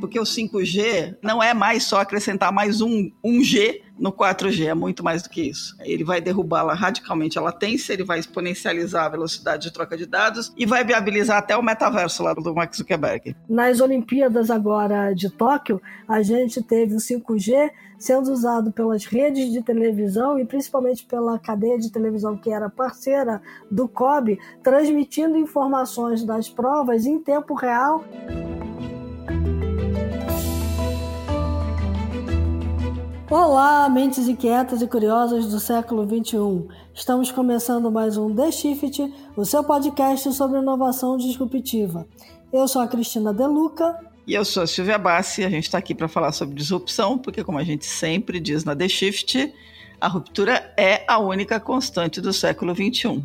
porque o 5G não é mais só acrescentar mais um, um G no 4G, é muito mais do que isso. Ele vai derrubar radicalmente a latência, ele vai exponencializar a velocidade de troca de dados e vai viabilizar até o metaverso lá do Mark Zuckerberg. Nas Olimpíadas agora de Tóquio, a gente teve o 5G sendo usado pelas redes de televisão e principalmente pela cadeia de televisão que era parceira do COB, transmitindo informações das provas em tempo real. Olá, mentes inquietas e curiosas do século XXI. Estamos começando mais um The Shift, o seu podcast sobre inovação disruptiva. Eu sou a Cristina Deluca. E eu sou a Silvia Bassi. A gente está aqui para falar sobre disrupção, porque, como a gente sempre diz na The Shift, a ruptura é a única constante do século XXI.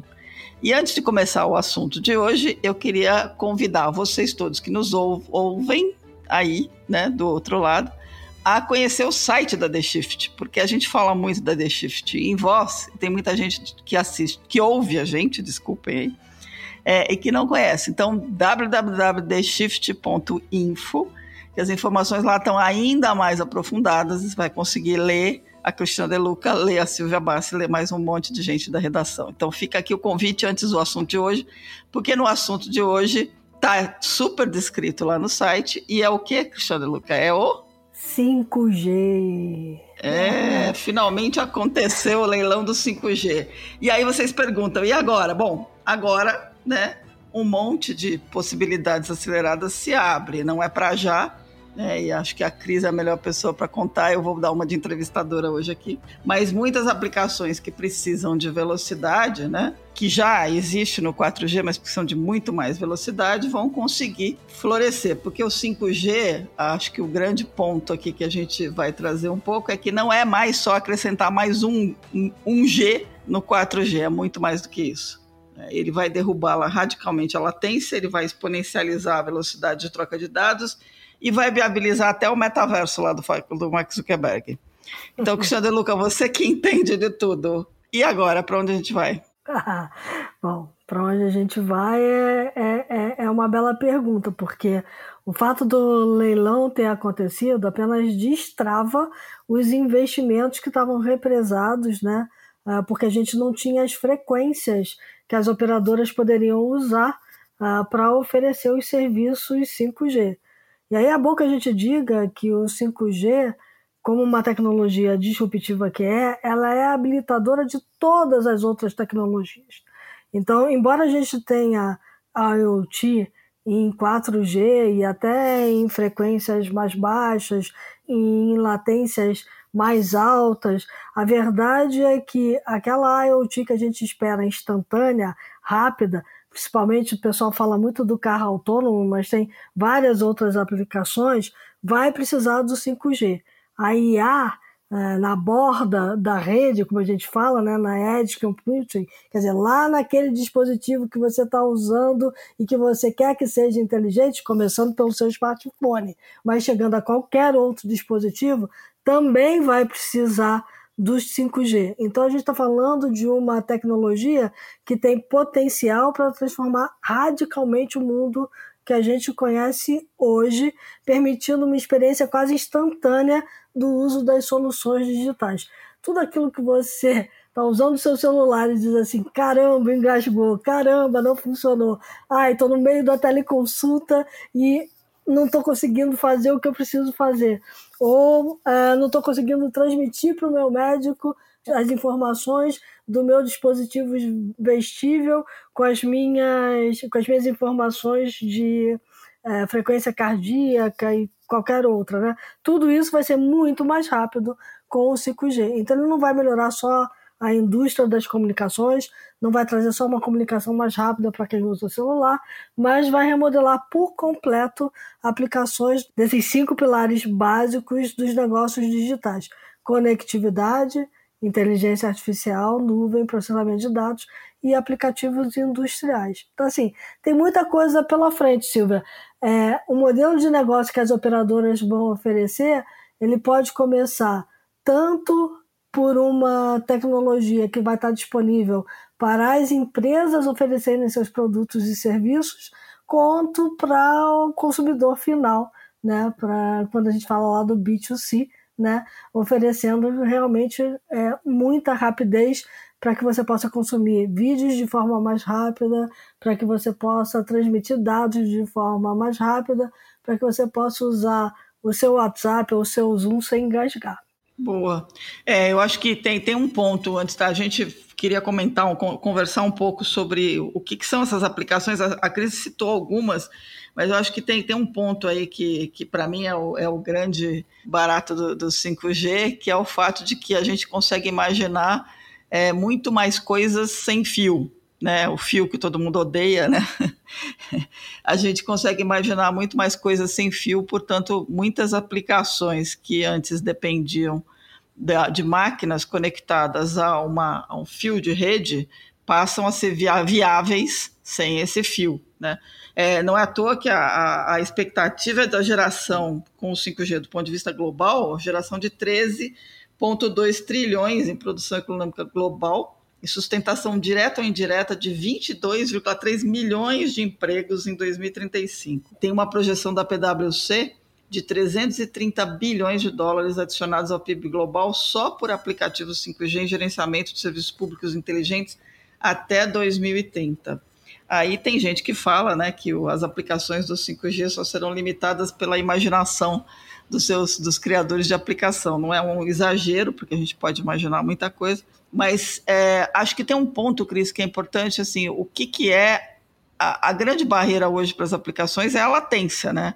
E antes de começar o assunto de hoje, eu queria convidar vocês todos que nos ouvem aí, né, do outro lado, a conhecer o site da The Shift, porque a gente fala muito da The Shift em voz, tem muita gente que assiste, que ouve a gente, desculpem aí, é, e que não conhece. Então, www.theshift.info, que as informações lá estão ainda mais aprofundadas, você vai conseguir ler a Cristina De Luca, ler a Silvia Bassi, ler mais um monte de gente da redação. Então fica aqui o convite antes do assunto de hoje, porque no assunto de hoje tá super descrito lá no site, e é o que, Cristina De Luca? É o 5G. É, finalmente aconteceu o leilão do 5G. E aí vocês perguntam, e agora? Bom, agora, né, um monte de possibilidades aceleradas se abre. Não é para já, né, e acho que a Cris é a melhor pessoa para contar. Eu vou dar uma de entrevistadora hoje aqui. Mas muitas aplicações que precisam de velocidade, né? Que já existe no 4G, mas precisam de muito mais velocidade, vão conseguir florescer. Porque o 5G, acho que o grande ponto aqui que a gente vai trazer um pouco é que não é mais só acrescentar mais um, um G no 4G, é muito mais do que isso. Ele vai derrubar radicalmente a latência, ele vai exponencializar a velocidade de troca de dados e vai viabilizar até o metaverso lá do, do Mark Zuckerberg. Então, Cristiano De Luca, você que entende de tudo. E agora, para onde a gente vai? Bom, para onde a gente vai é, é, é, é uma bela pergunta, porque o fato do leilão ter acontecido apenas destrava os investimentos que estavam represados, né? Ah, porque a gente não tinha as frequências que as operadoras poderiam usar ah, para oferecer os serviços 5G. E aí é bom que a gente diga que o 5G, como uma tecnologia disruptiva que é, ela é habilitadora de todas as outras tecnologias. Então, embora a gente tenha a IoT em 4G e até em frequências mais baixas, em latências mais altas, a verdade é que aquela IoT que a gente espera instantânea, rápida, principalmente o pessoal fala muito do carro autônomo, mas tem várias outras aplicações, vai precisar do 5G. A IA é, na borda da rede, como a gente fala, né, na Edge Computing, quer dizer, lá naquele dispositivo que você está usando e que você quer que seja inteligente, começando pelo seu smartphone, mas chegando a qualquer outro dispositivo, também vai precisar dos 5G. Então a gente está falando de uma tecnologia que tem potencial para transformar radicalmente o mundo que a gente conhece hoje, permitindo uma experiência quase instantânea do uso das soluções digitais. Tudo aquilo que você está usando o seu celular e diz assim: caramba, engasgou, caramba, não funcionou, ai, estou no meio da teleconsulta e não estou conseguindo fazer o que eu preciso fazer, ou é, não estou conseguindo transmitir para o meu médico as informações do meu dispositivo vestível com as minhas, com as minhas informações de é, frequência cardíaca e qualquer outra, né? Tudo isso vai ser muito mais rápido com o 5G. Então ele não vai melhorar só a indústria das comunicações, não vai trazer só uma comunicação mais rápida para quem usa o celular, mas vai remodelar por completo aplicações desses cinco pilares básicos dos negócios digitais: conectividade, inteligência artificial, nuvem, processamento de dados e aplicativos industriais. Então, assim, tem muita coisa pela frente, Silvia. É, o modelo de negócio que as operadoras vão oferecer, ele pode começar tanto por uma tecnologia que vai estar disponível para as empresas oferecerem seus produtos e serviços, quanto para o consumidor final né, para quando a gente fala lá do B2C, né, oferecendo realmente é, muita rapidez para que você possa consumir vídeos de forma mais rápida, para que você possa transmitir dados de forma mais rápida, para que você possa usar o seu WhatsApp ou o seu Zoom sem engasgar. Boa. É, eu acho que tem, tem um ponto antes, tá? A gente queria comentar, conversar um pouco sobre o que, que são essas aplicações. A, a Cris citou algumas, mas eu acho que tem, tem um ponto aí que, que para mim é o, é o grande barato do, do 5G, que é o fato de que a gente consegue imaginar é, muito mais coisas sem fio, né? O fio que todo mundo odeia, né? a gente consegue imaginar muito mais coisas sem fio, portanto, muitas aplicações que antes dependiam de, máquinas conectadas a, uma, a um fio de rede passam a ser viáveis sem esse fio, né? É, não é à toa que a, a, expectativa da geração com o 5G do ponto de vista global, geração de 13 1,2 trilhões em produção econômica global e sustentação direta ou indireta de 22,3 milhões de empregos em 2035. Tem uma projeção da PwC de 330 bilhões de dólares adicionados ao PIB global só por aplicativos 5G em gerenciamento de serviços públicos inteligentes até 2030. Aí tem gente que fala né, que as aplicações do 5G só serão limitadas pela imaginação dos seus dos criadores de aplicação. Não é um exagero, porque a gente pode imaginar muita coisa, mas é, acho que tem um ponto, Cris, que é importante, assim, o que, que é a, a grande barreira hoje para as aplicações é a latência, né?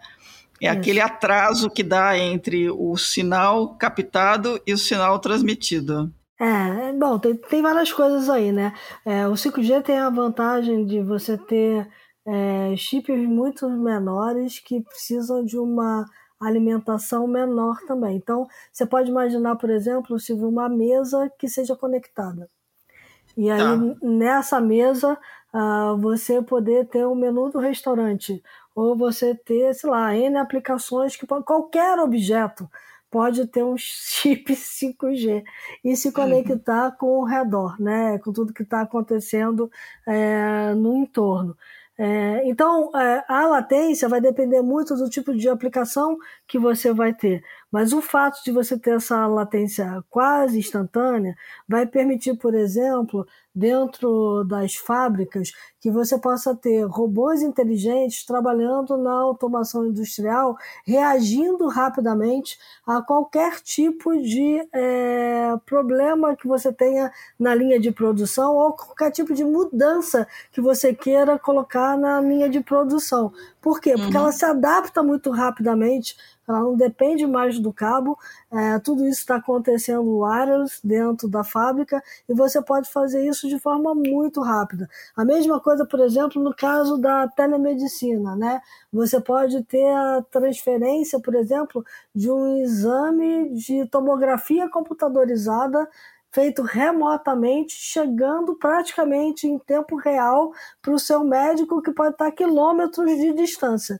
É Isso. aquele atraso que dá entre o sinal captado e o sinal transmitido. É, bom, tem, tem várias coisas aí, né? É, o 5G tem a vantagem de você ter é, chips muito menores que precisam de uma alimentação menor também. Então, você pode imaginar, por exemplo, se uma mesa que seja conectada. E aí, tá. nessa mesa, uh, você poder ter o um menu do restaurante, ou você ter, sei lá, N aplicações que qualquer objeto pode ter um chip 5G e se conectar uhum. com o redor, né? com tudo que está acontecendo é, no entorno. É, então, é, a latência vai depender muito do tipo de aplicação que você vai ter. Mas o fato de você ter essa latência quase instantânea vai permitir, por exemplo, dentro das fábricas, que você possa ter robôs inteligentes trabalhando na automação industrial, reagindo rapidamente a qualquer tipo de é, problema que você tenha na linha de produção ou qualquer tipo de mudança que você queira colocar na linha de produção. Por quê? Porque uhum. ela se adapta muito rapidamente ela não depende mais do cabo, é, tudo isso está acontecendo wireless dentro da fábrica e você pode fazer isso de forma muito rápida. A mesma coisa, por exemplo, no caso da telemedicina, né? Você pode ter a transferência, por exemplo, de um exame de tomografia computadorizada feito remotamente, chegando praticamente em tempo real para o seu médico que pode estar a quilômetros de distância.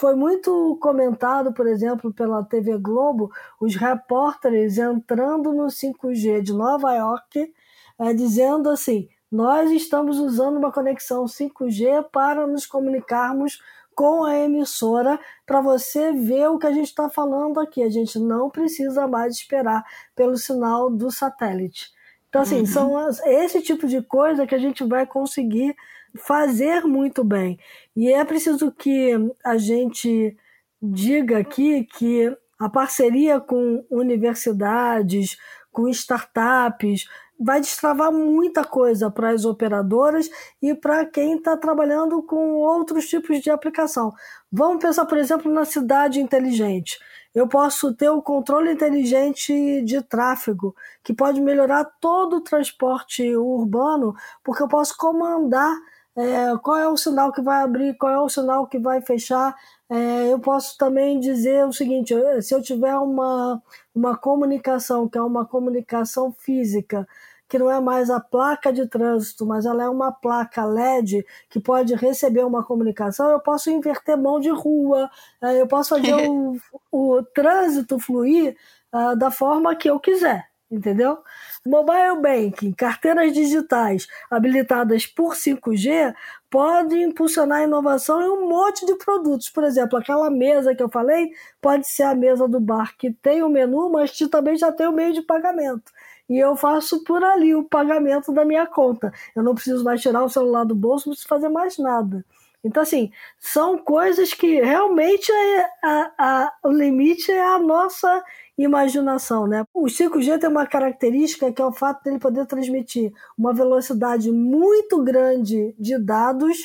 Foi muito comentado, por exemplo, pela TV Globo, os repórteres entrando no 5G de Nova York, é, dizendo assim: nós estamos usando uma conexão 5G para nos comunicarmos com a emissora para você ver o que a gente está falando aqui. A gente não precisa mais esperar pelo sinal do satélite. Então, assim, uhum. são esse tipo de coisa que a gente vai conseguir fazer muito bem. E é preciso que a gente diga aqui que a parceria com universidades, com startups, vai destravar muita coisa para as operadoras e para quem está trabalhando com outros tipos de aplicação. Vamos pensar, por exemplo, na cidade inteligente. Eu posso ter o controle inteligente de tráfego, que pode melhorar todo o transporte urbano, porque eu posso comandar é, qual é o sinal que vai abrir, qual é o sinal que vai fechar. É, eu posso também dizer o seguinte: se eu tiver uma, uma comunicação, que é uma comunicação física, que não é mais a placa de trânsito, mas ela é uma placa LED que pode receber uma comunicação, eu posso inverter mão de rua, é, eu posso fazer o, o trânsito fluir uh, da forma que eu quiser. Entendeu? Mobile banking, carteiras digitais habilitadas por 5G podem impulsionar a inovação em um monte de produtos. Por exemplo, aquela mesa que eu falei pode ser a mesa do bar que tem o menu, mas que também já tem o meio de pagamento. E eu faço por ali o pagamento da minha conta. Eu não preciso mais tirar o celular do bolso, não preciso fazer mais nada. Então, assim, são coisas que realmente é a, a, o limite é a nossa imaginação, né? O 5G tem uma característica que é o fato dele poder transmitir uma velocidade muito grande de dados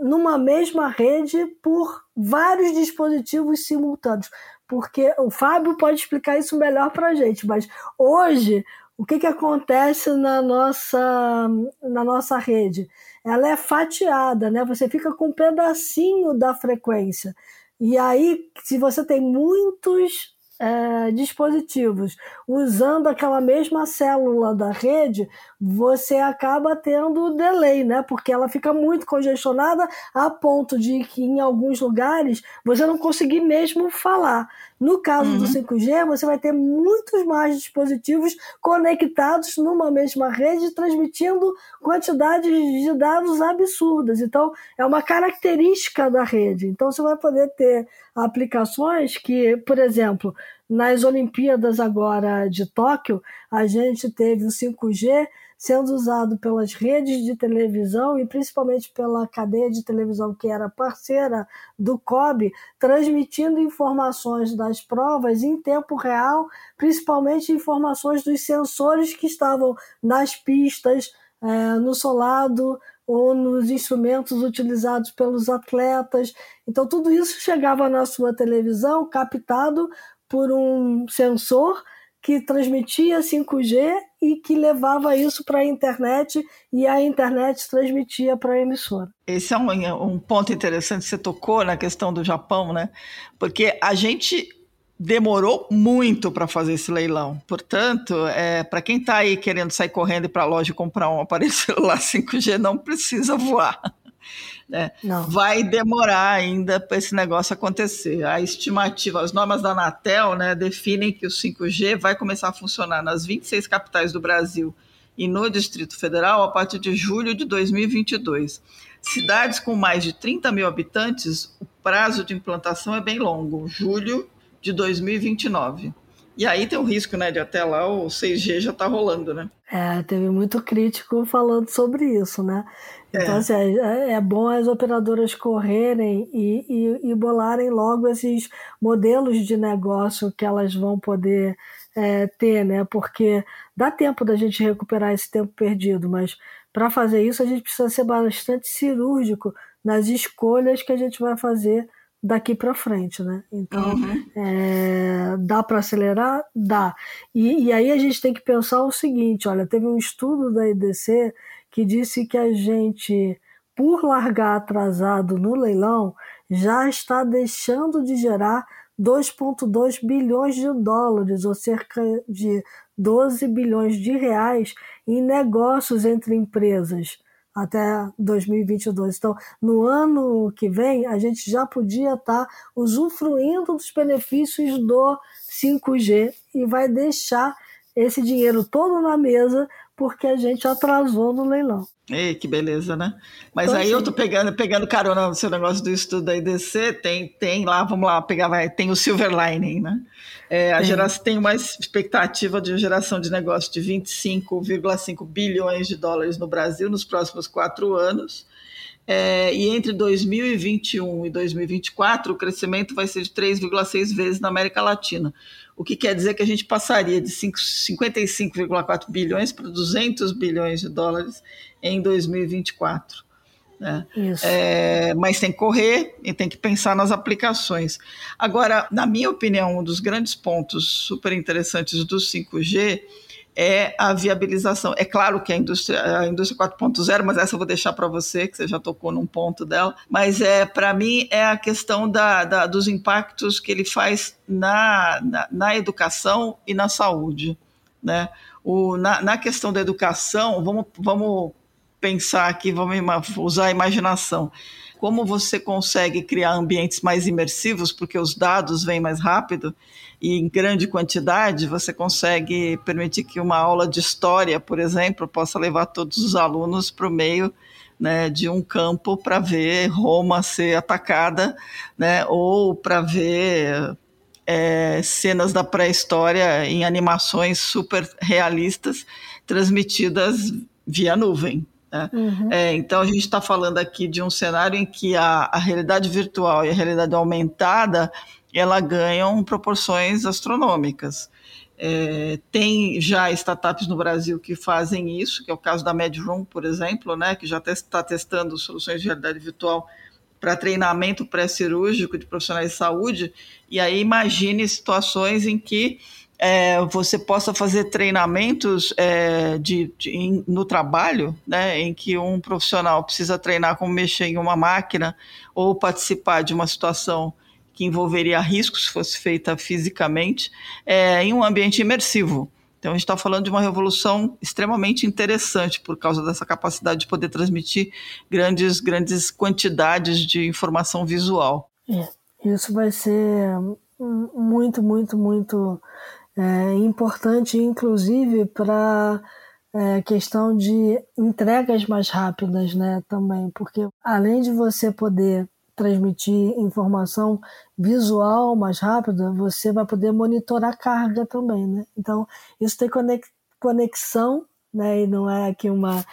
numa mesma rede por vários dispositivos simultâneos. Porque o Fábio pode explicar isso melhor para a gente, mas hoje o que, que acontece na nossa, na nossa rede? Ela é fatiada, né? Você fica com um pedacinho da frequência. E aí, se você tem muitos é, dispositivos usando aquela mesma célula da rede, você acaba tendo delay, né? Porque ela fica muito congestionada a ponto de que em alguns lugares você não conseguir mesmo falar. No caso uhum. do 5G, você vai ter muitos mais dispositivos conectados numa mesma rede, transmitindo quantidades de dados absurdas. Então, é uma característica da rede. Então, você vai poder ter aplicações que, por exemplo, nas Olimpíadas agora de Tóquio, a gente teve o 5G sendo usado pelas redes de televisão e principalmente pela cadeia de televisão que era parceira do COB, transmitindo informações das provas em tempo real, principalmente informações dos sensores que estavam nas pistas, é, no solado ou nos instrumentos utilizados pelos atletas. Então, tudo isso chegava na sua televisão captado por um sensor que transmitia 5G e que levava isso para a internet e a internet transmitia para a emissora. Esse é um, um ponto interessante que você tocou na questão do Japão, né? Porque a gente demorou muito para fazer esse leilão. Portanto, é, para quem está aí querendo sair correndo para a loja comprar um aparelho celular 5G, não precisa voar. Né? Vai demorar ainda para esse negócio acontecer. A estimativa, as normas da Anatel né, definem que o 5G vai começar a funcionar nas 26 capitais do Brasil e no Distrito Federal a partir de julho de 2022. Cidades com mais de 30 mil habitantes, o prazo de implantação é bem longo, julho de 2029. E aí tem o risco, né, de até lá o 6G já tá rolando, né? É, teve muito crítico falando sobre isso, né? Então, é. assim, é, é bom as operadoras correrem e, e, e, bolarem logo esses modelos de negócio que elas vão poder é, ter, né? Porque dá tempo da gente recuperar esse tempo perdido, mas para fazer isso a gente precisa ser bastante cirúrgico nas escolhas que a gente vai fazer daqui para frente, né? Então, uhum. é, dá para acelerar? Dá. E, e, aí a gente tem que pensar o seguinte, olha, teve um estudo da IDC que disse que a gente, por largar atrasado no leilão, já está deixando de gerar 2,2 bilhões de dólares, ou cerca de 12 bilhões de reais, em negócios entre empresas até 2022. Então, no ano que vem, a gente já podia estar tá usufruindo dos benefícios do 5G e vai deixar esse dinheiro todo na mesa porque a gente atrasou no leilão. Ei, que beleza, né? Mas então, aí sim. eu tô pegando, pegando carona no seu negócio do estudo da IDC, tem, tem lá, vamos lá, pegar, vai, tem o Silver Lining, né? É, a geração tem uma expectativa de geração de negócio de 25,5 bilhões de dólares no Brasil nos próximos quatro anos. É, e entre 2021 e 2024, o crescimento vai ser de 3,6 vezes na América Latina o que quer dizer que a gente passaria de 55,4 bilhões para 200 bilhões de dólares em 2024. Né? É, mas tem que correr e tem que pensar nas aplicações. Agora, na minha opinião, um dos grandes pontos super interessantes do 5G é a viabilização. É claro que a indústria, a indústria 4.0, mas essa eu vou deixar para você, que você já tocou num ponto dela, mas é para mim é a questão da, da, dos impactos que ele faz na, na, na educação e na saúde. Né? O, na, na questão da educação, vamos, vamos pensar aqui, vamos usar a imaginação. Como você consegue criar ambientes mais imersivos, porque os dados vêm mais rápido e em grande quantidade, você consegue permitir que uma aula de história, por exemplo, possa levar todos os alunos para o meio né, de um campo para ver Roma ser atacada, né, ou para ver é, cenas da pré-história em animações super realistas transmitidas via nuvem. Né? Uhum. É, então a gente está falando aqui de um cenário em que a, a realidade virtual e a realidade aumentada ela ganham proporções astronômicas. É, tem já startups no Brasil que fazem isso, que é o caso da MedRoom, por exemplo, né, que já está testando soluções de realidade virtual para treinamento pré-cirúrgico de profissionais de saúde, e aí imagine situações em que é, você possa fazer treinamentos é, de, de em, no trabalho, né, em que um profissional precisa treinar como mexer em uma máquina ou participar de uma situação que envolveria riscos se fosse feita fisicamente, é, em um ambiente imersivo. Então, a gente está falando de uma revolução extremamente interessante por causa dessa capacidade de poder transmitir grandes, grandes quantidades de informação visual. É, isso vai ser muito, muito, muito é, importante, inclusive para é, questão de entregas mais rápidas, né, também, porque além de você poder transmitir informação visual mais rápida, você vai poder monitorar carga também, né? Então, isso tem conexão, né? E não é aqui uma,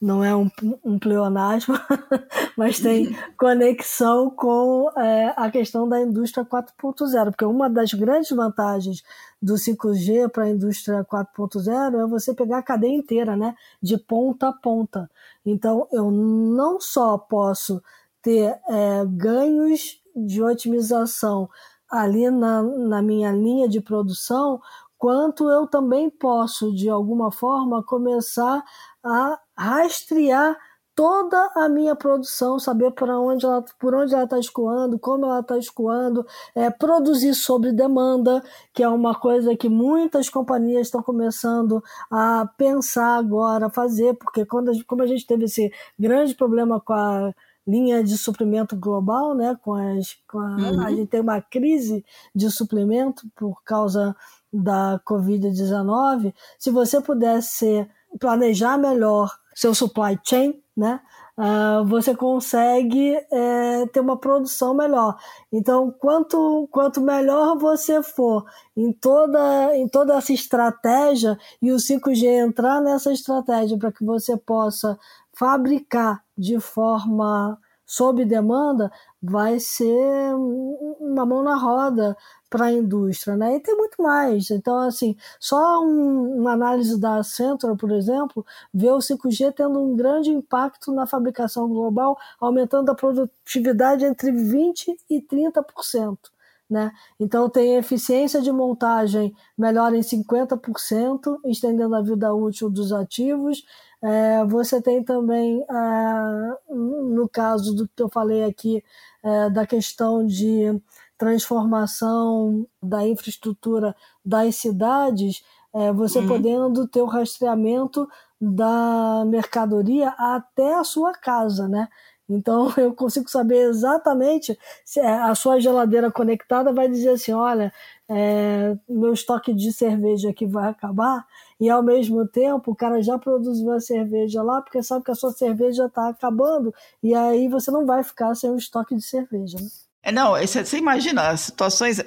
não é um, um pleonasmo, mas tem conexão com é, a questão da indústria 4.0, porque uma das grandes vantagens do 5G para a indústria 4.0 é você pegar a cadeia inteira, né? De ponta a ponta. Então, eu não só posso ter é, ganhos de otimização ali na, na minha linha de produção, quanto eu também posso, de alguma forma, começar a rastrear toda a minha produção, saber por onde ela por onde ela está escoando, como ela está escoando, é, produzir sobre demanda, que é uma coisa que muitas companhias estão começando a pensar agora, fazer, porque quando como a gente teve esse grande problema com a linha de suprimento global, né? Com as, com a, uhum. a gente tem uma crise de suplemento por causa da Covid-19. Se você pudesse planejar melhor seu supply chain, né? Uh, você consegue é, ter uma produção melhor. Então, quanto, quanto melhor você for em toda, em toda essa estratégia e o 5G entrar nessa estratégia para que você possa fabricar de forma sob demanda, vai ser uma mão na roda para a indústria, né? E tem muito mais. Então, assim, só um, uma análise da Central, por exemplo, vê o 5G tendo um grande impacto na fabricação global, aumentando a produtividade entre 20% e 30%. Né? Então tem eficiência de montagem melhor em 50%, estendendo a vida útil dos ativos, é, você tem também, é, no caso do que eu falei aqui, é, da questão de transformação da infraestrutura das cidades, é, você uhum. podendo ter o rastreamento da mercadoria até a sua casa, né? Então eu consigo saber exatamente se é, a sua geladeira conectada vai dizer assim, olha, é, meu estoque de cerveja aqui vai acabar e ao mesmo tempo o cara já produziu a cerveja lá porque sabe que a sua cerveja está acabando e aí você não vai ficar sem o estoque de cerveja. Né? É, não, você imagina as situações.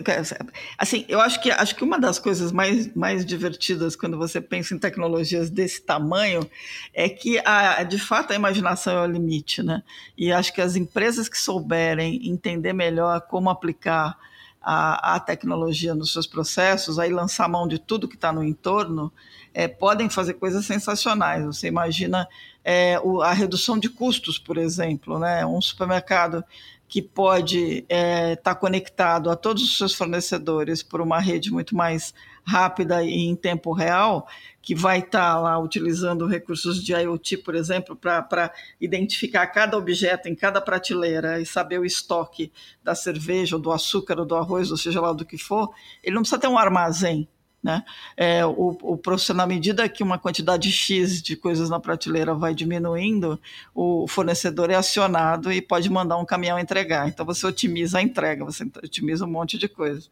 Assim, eu acho que acho que uma das coisas mais, mais divertidas quando você pensa em tecnologias desse tamanho é que, a, de fato, a imaginação é o limite, né? E acho que as empresas que souberem entender melhor como aplicar a, a tecnologia nos seus processos, aí lançar mão de tudo que está no entorno, é, podem fazer coisas sensacionais. Você imagina é, o, a redução de custos, por exemplo, né? Um supermercado que pode estar é, tá conectado a todos os seus fornecedores por uma rede muito mais rápida e em tempo real, que vai estar tá lá utilizando recursos de IoT, por exemplo, para identificar cada objeto em cada prateleira e saber o estoque da cerveja, ou do açúcar, ou do arroz, ou seja lá do que for, ele não precisa ter um armazém Né? É, o, o profissional, à medida que uma quantidade X de coisas na prateleira vai diminuindo, o fornecedor é acionado e pode mandar um caminhão entregar. Então você otimiza a entrega, você otimiza um monte de coisa.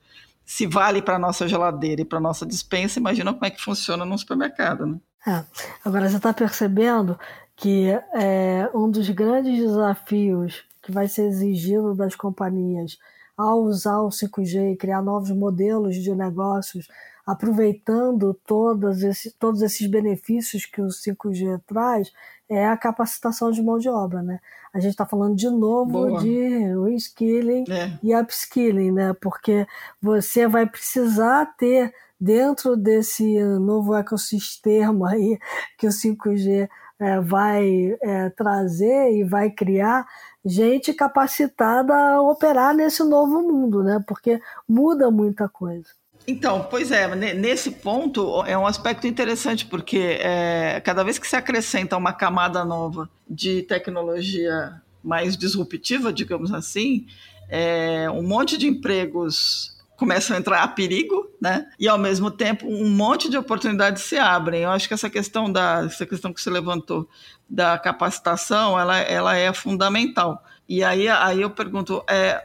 Se vale para a nossa geladeira e para nossa dispensa, imagina como é que funciona num supermercado. Né? É. Agora você está percebendo que é, um dos grandes desafios que vai ser exigido das companhias ao usar o 5G e criar novos modelos de negócios aproveitando todos esses, todos esses benefícios que o 5G traz, é a capacitação de mão de obra, né? A gente está falando de novo Boa. de reskilling é. e upskilling, né? Porque você vai precisar ter dentro desse novo ecossistema aí que o 5G é, vai é, trazer e vai criar gente capacitada a operar nesse novo mundo, né? Porque muda muita coisa. Então, pois é, nesse ponto é um aspecto interessante, porque é, cada vez que se acrescenta uma camada nova de tecnologia mais disruptiva, digamos assim, é, um monte de empregos começam a entrar a perigo, né? E ao mesmo tempo um monte de oportunidades se abrem. Eu acho que essa questão da essa questão que você levantou da capacitação, ela, ela é fundamental. E aí, aí eu pergunto, é,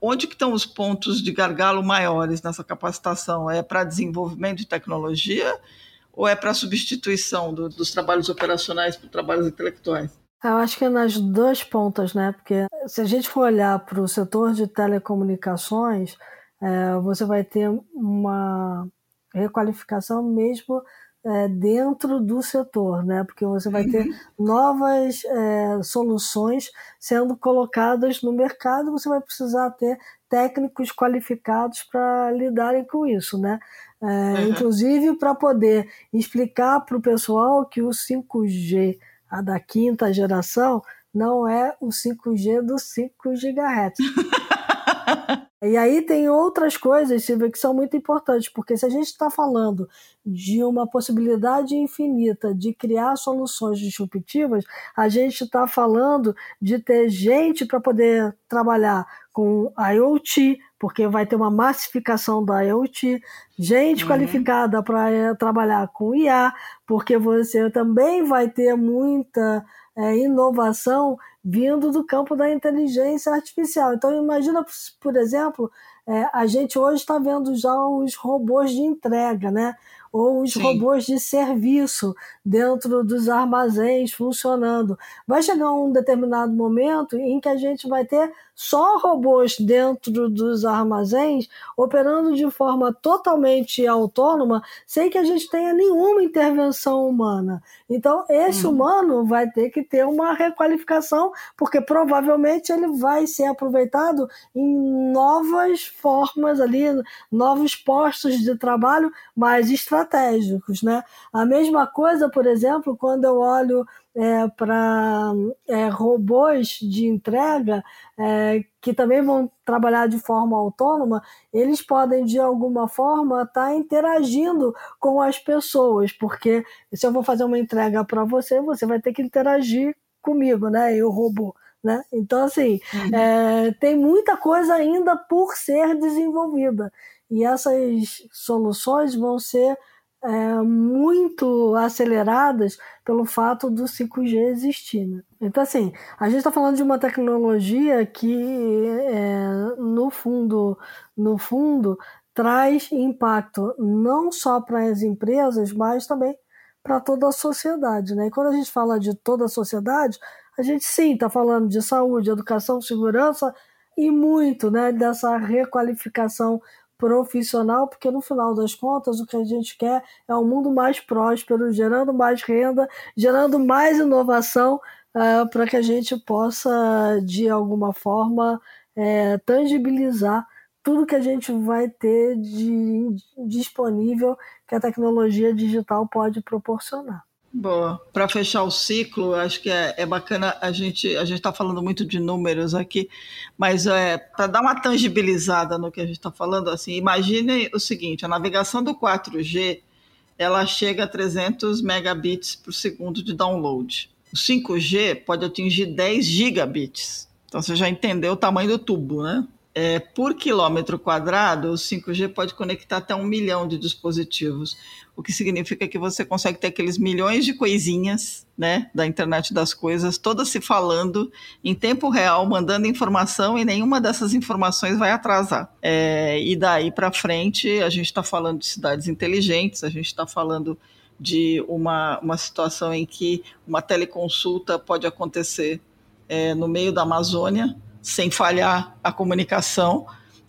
onde que estão os pontos de gargalo maiores nessa capacitação? É para desenvolvimento de tecnologia ou é para substituição do, dos trabalhos operacionais por trabalhos intelectuais? Eu acho que é nas duas pontas, né? Porque se a gente for olhar para o setor de telecomunicações, é, você vai ter uma requalificação mesmo é, dentro do setor, né? Porque você vai ter uhum. novas é, soluções sendo colocadas no mercado, você vai precisar ter técnicos qualificados para lidarem com isso, né? É, uhum. Inclusive para poder explicar para o pessoal que o 5G, a da quinta geração, não é o 5G dos 5 GHz. E aí tem outras coisas, Silvia, que são muito importantes, porque se a gente está falando de uma possibilidade infinita de criar soluções disruptivas, a gente está falando de ter gente para poder trabalhar com IoT, porque vai ter uma massificação da IoT, gente uhum. qualificada para é, trabalhar com IA, porque você também vai ter muita é, inovação vindo do campo da inteligência artificial. Então, imagina, por exemplo, é, a gente hoje está vendo já os robôs de entrega, né? Ou os Sim. robôs de serviço dentro dos armazéns funcionando. Vai chegar um determinado momento em que a gente vai ter só robôs dentro dos armazéns operando de forma totalmente autônoma, sem que a gente tenha nenhuma intervenção humana. Então, esse uhum. humano vai ter que ter uma requalificação, porque provavelmente ele vai ser aproveitado em novas formas ali, novos postos de trabalho mais estratégicos, né? A mesma coisa, por exemplo, quando eu olho é, para é, robôs de entrega é, que também vão trabalhar de forma autônoma, eles podem de alguma forma estar tá interagindo com as pessoas, porque se eu vou fazer uma entrega para você, você vai ter que interagir comigo, né? E o robô. Né? Então, assim, uhum. é, tem muita coisa ainda por ser desenvolvida. E essas soluções vão ser é, muito aceleradas pelo fato do 5G existir. Né? Então, assim, a gente está falando de uma tecnologia que, é, no fundo, no fundo, traz impacto não só para as empresas, mas também para toda a sociedade. Né? E quando a gente fala de toda a sociedade, a gente sim está falando de saúde, educação, segurança e muito né, dessa requalificação profissional, porque no final das contas o que a gente quer é um mundo mais próspero, gerando mais renda, gerando mais inovação uh, para que a gente possa, de alguma forma, é, tangibilizar tudo que a gente vai ter de disponível que a tecnologia digital pode proporcionar. Boa. Para fechar o ciclo, acho que é, é bacana a gente a gente está falando muito de números aqui, mas é para dar uma tangibilizada no que a gente está falando. Assim, imagine o seguinte: a navegação do 4G ela chega a 300 megabits por segundo de download. O 5G pode atingir 10 gigabits. Então você já entendeu o tamanho do tubo, né? É, por quilômetro quadrado, o 5G pode conectar até um milhão de dispositivos, o que significa que você consegue ter aqueles milhões de coisinhas né, da internet das coisas, todas se falando em tempo real, mandando informação e nenhuma dessas informações vai atrasar. É, e daí para frente, a gente está falando de cidades inteligentes, a gente está falando de uma, uma situação em que uma teleconsulta pode acontecer é, no meio da Amazônia sem falhar a comunicação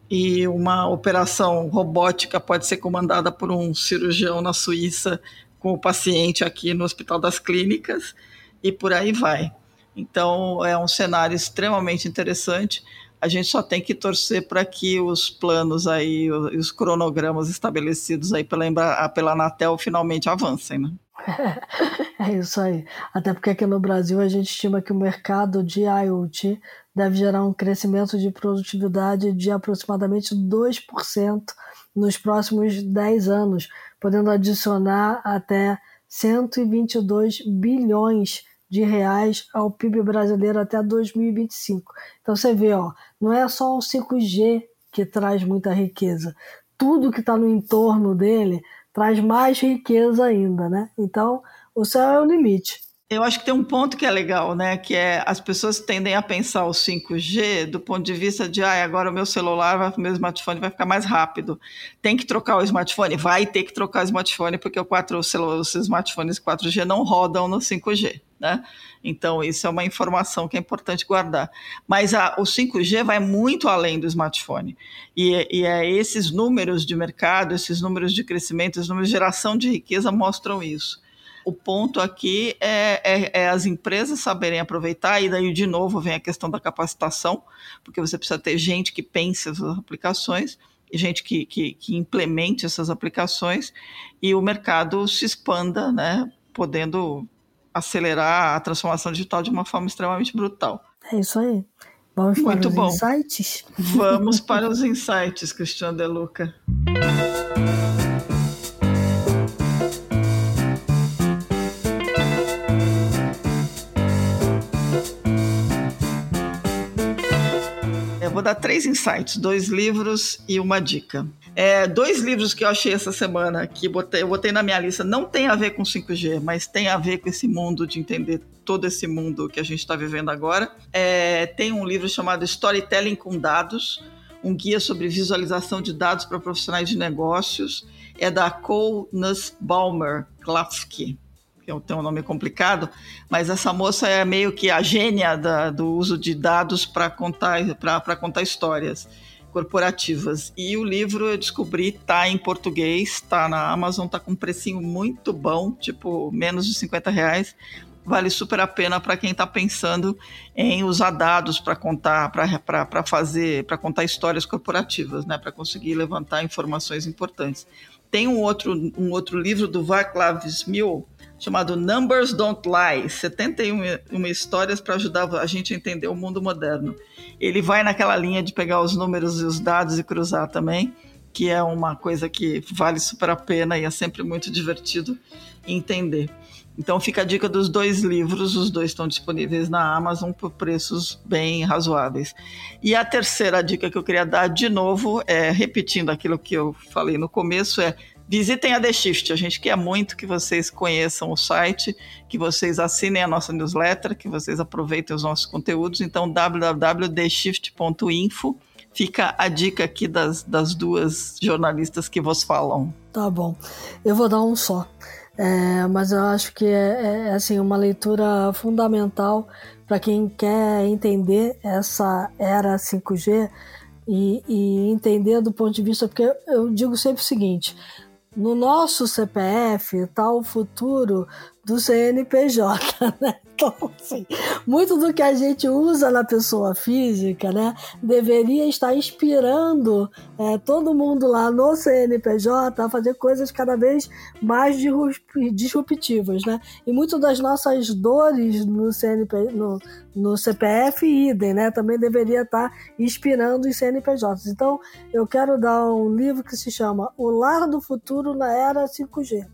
e uma operação robótica pode ser comandada por um cirurgião na Suíça com o paciente aqui no Hospital das Clínicas e por aí vai. Então é um cenário extremamente interessante. A gente só tem que torcer para que os planos aí, os cronogramas estabelecidos aí pela, pela Anatel finalmente avancem, né? É isso aí. Até porque aqui no Brasil a gente estima que o mercado de IoT deve gerar um crescimento de produtividade de aproximadamente 2% nos próximos 10 anos, podendo adicionar até 122 bilhões de reais ao PIB brasileiro até 2025. Então você vê, ó, não é só o 5G que traz muita riqueza. Tudo que está no entorno dele traz mais riqueza ainda, né? Então, o céu é o limite. Eu acho que tem um ponto que é legal, né? Que é as pessoas tendem a pensar o 5G do ponto de vista de ah, agora o meu celular, o meu smartphone vai ficar mais rápido. Tem que trocar o smartphone? Vai ter que trocar o smartphone, porque o 4, os smartphones 4G não rodam no 5G. Né? Então, isso é uma informação que é importante guardar. Mas a, o 5G vai muito além do smartphone. E, e é, esses números de mercado, esses números de crescimento, esses números de geração de riqueza mostram isso. O ponto aqui é, é, é, as empresas saberem aproveitar, e daí, de novo, vem a questão da capacitação, porque você precisa ter gente que pense essas aplicações e gente que, que, que implemente essas aplicações, e o mercado se expanda, né, podendo acelerar a transformação digital de uma forma extremamente brutal. É isso aí. Vamos para Muito os bom. insights? Vamos para os insights, Cristiano De Luca. Vou dar três insights, dois livros e uma dica. É, dois livros que eu achei essa semana, que botei, eu botei na minha lista, não tem a ver com 5G, mas tem a ver com esse mundo de entender todo esse mundo que a gente está vivendo agora. É, tem um livro chamado Storytelling com Dados, um guia sobre visualização de dados para profissionais de negócios. É da Cole Nussbaumer Klafsky que tem um nome complicado, mas essa moça é meio que a gênia da, do uso de dados para contar, contar histórias corporativas. E o livro eu descobri tá em português, tá na Amazon, tá com um precinho muito bom, tipo menos de 50 reais. Vale super a pena para quem está pensando em usar dados para contar, para fazer, para contar histórias corporativas, né? Para conseguir levantar informações importantes. Tem um outro, um outro livro do Václav Smil, chamado Numbers Don't Lie, 71 histórias para ajudar a gente a entender o mundo moderno. Ele vai naquela linha de pegar os números e os dados e cruzar também, que é uma coisa que vale super a pena e é sempre muito divertido entender. Então fica a dica dos dois livros, os dois estão disponíveis na Amazon por preços bem razoáveis. E a terceira dica que eu queria dar de novo, é repetindo aquilo que eu falei no começo, é Visitem a The Shift. A gente quer muito que vocês conheçam o site, que vocês assinem a nossa newsletter, que vocês aproveitem os nossos conteúdos. Então, www.theshift.info. Fica a dica aqui das, das duas jornalistas que vos falam. Tá bom. Eu vou dar um só. É, mas eu acho que é, é assim, uma leitura fundamental para quem quer entender essa era 5G e, e entender do ponto de vista, porque eu digo sempre o seguinte: no nosso CPF está o futuro do CNPJ, né? Então, assim, muito do que a gente usa na pessoa física, né, deveria estar inspirando é, todo mundo lá no CNPJ a fazer coisas cada vez mais disruptivas, né? E muito das nossas dores no, CNP, no, no CPF idem, né? Também deveria estar inspirando os CNPJs. Então, eu quero dar um livro que se chama O Lar do Futuro na Era 5G.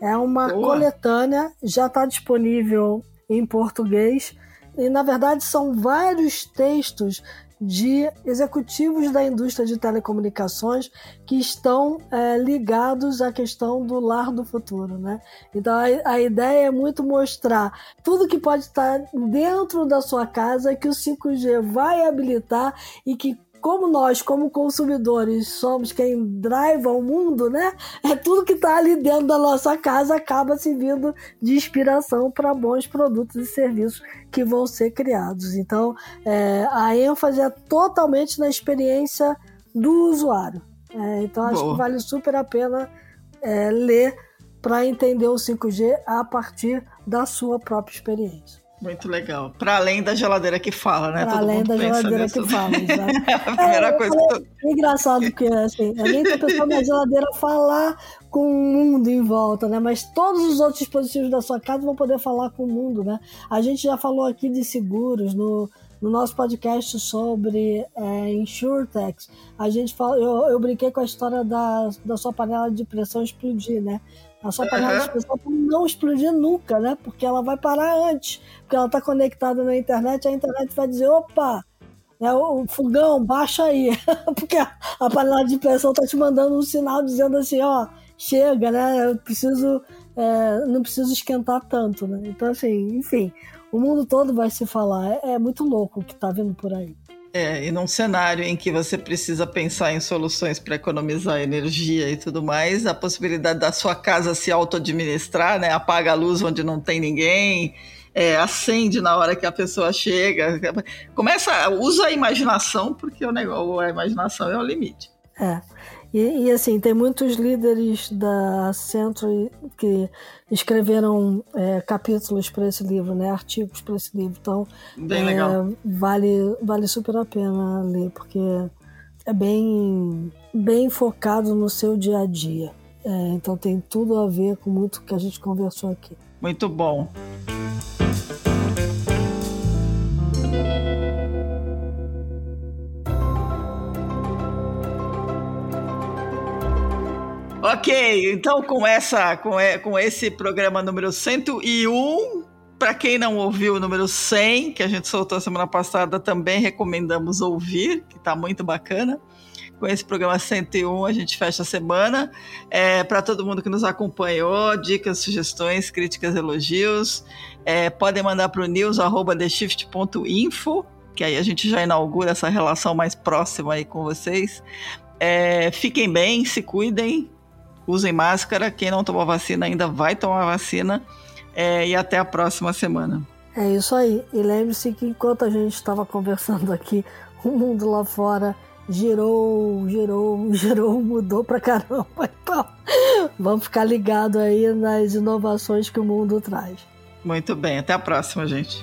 É uma Boa. coletânea, já está disponível em português. E na verdade são vários textos de executivos da indústria de telecomunicações que estão é, ligados à questão do lar do futuro, né? Então a, a, ideia é muito mostrar tudo que pode estar dentro da sua casa que o 5G vai habilitar e que como nós, como consumidores, somos quem driva o mundo, né? É tudo que está ali dentro da nossa casa acaba servindo de inspiração para bons produtos e serviços que vão ser criados. Então, é, a ênfase é totalmente na experiência do usuário. É, então, acho Boa. que vale super a pena é, ler para entender o 5G a partir da sua própria experiência. Muito legal. Para além da geladeira que fala, né? Para além da geladeira nisso. que fala, a primeira é, coisa falei, que É engraçado porque, assim, além da pessoa minha geladeira falar com o mundo em volta, né? Mas todos os outros dispositivos da sua casa vão poder falar com o mundo, né? A gente já falou aqui de seguros no, no nosso podcast sobre é, InsurTech. A gente fala, eu, eu brinquei com a história da, da sua panela de pressão explodir, né? A sua panela uhum. de pressão não explodir nunca, né? Porque ela vai parar antes. Porque ela está conectada na internet, a internet vai dizer, opa, né, o fogão, baixa aí. porque a, a, panela de pressão está te mandando um sinal dizendo assim, ó, chega, né? Eu preciso. É, não preciso esquentar tanto, né? Então, assim, enfim, o mundo todo vai se falar. É, é muito louco o que está vindo por aí. É, e num cenário em que você precisa pensar em soluções para economizar energia e tudo mais, a possibilidade da sua casa se auto-administrar, né? Apaga a luz onde não tem ninguém, é, acende na hora que a pessoa chega. Começa, usa a imaginação, porque o negócio, a imaginação é o limite. É. E, e, assim, tem muitos líderes da Century que escreveram é, capítulos para esse livro, né? artigos para esse livro. Então, bem é, legal. Vale, vale super a pena ler, porque é bem, bem focado no seu dia a dia. É, então tem tudo a ver com muito que a gente conversou aqui. Muito bom. Ok, então com essa, com, com esse programa número 101, para quem não ouviu o número 100, que a gente soltou semana passada, também recomendamos ouvir, que está muito bacana. Com esse programa 101, a gente fecha a semana. É, para todo mundo que nos acompanhou, dicas, sugestões, críticas, elogios, é, podem mandar para o news.theshift.info, que aí a gente já inaugura essa relação mais próxima aí com vocês. É, fiquem bem, se cuidem, usem máscara. Quem não tomou vacina ainda vai tomar vacina. É, e até a próxima semana. É isso aí. E lembre-se que enquanto a gente estava conversando aqui, o mundo lá fora girou, girou, girou, mudou pra caramba. Então, vamos ficar ligado aí nas inovações que o mundo traz. Muito bem, até a próxima, gente.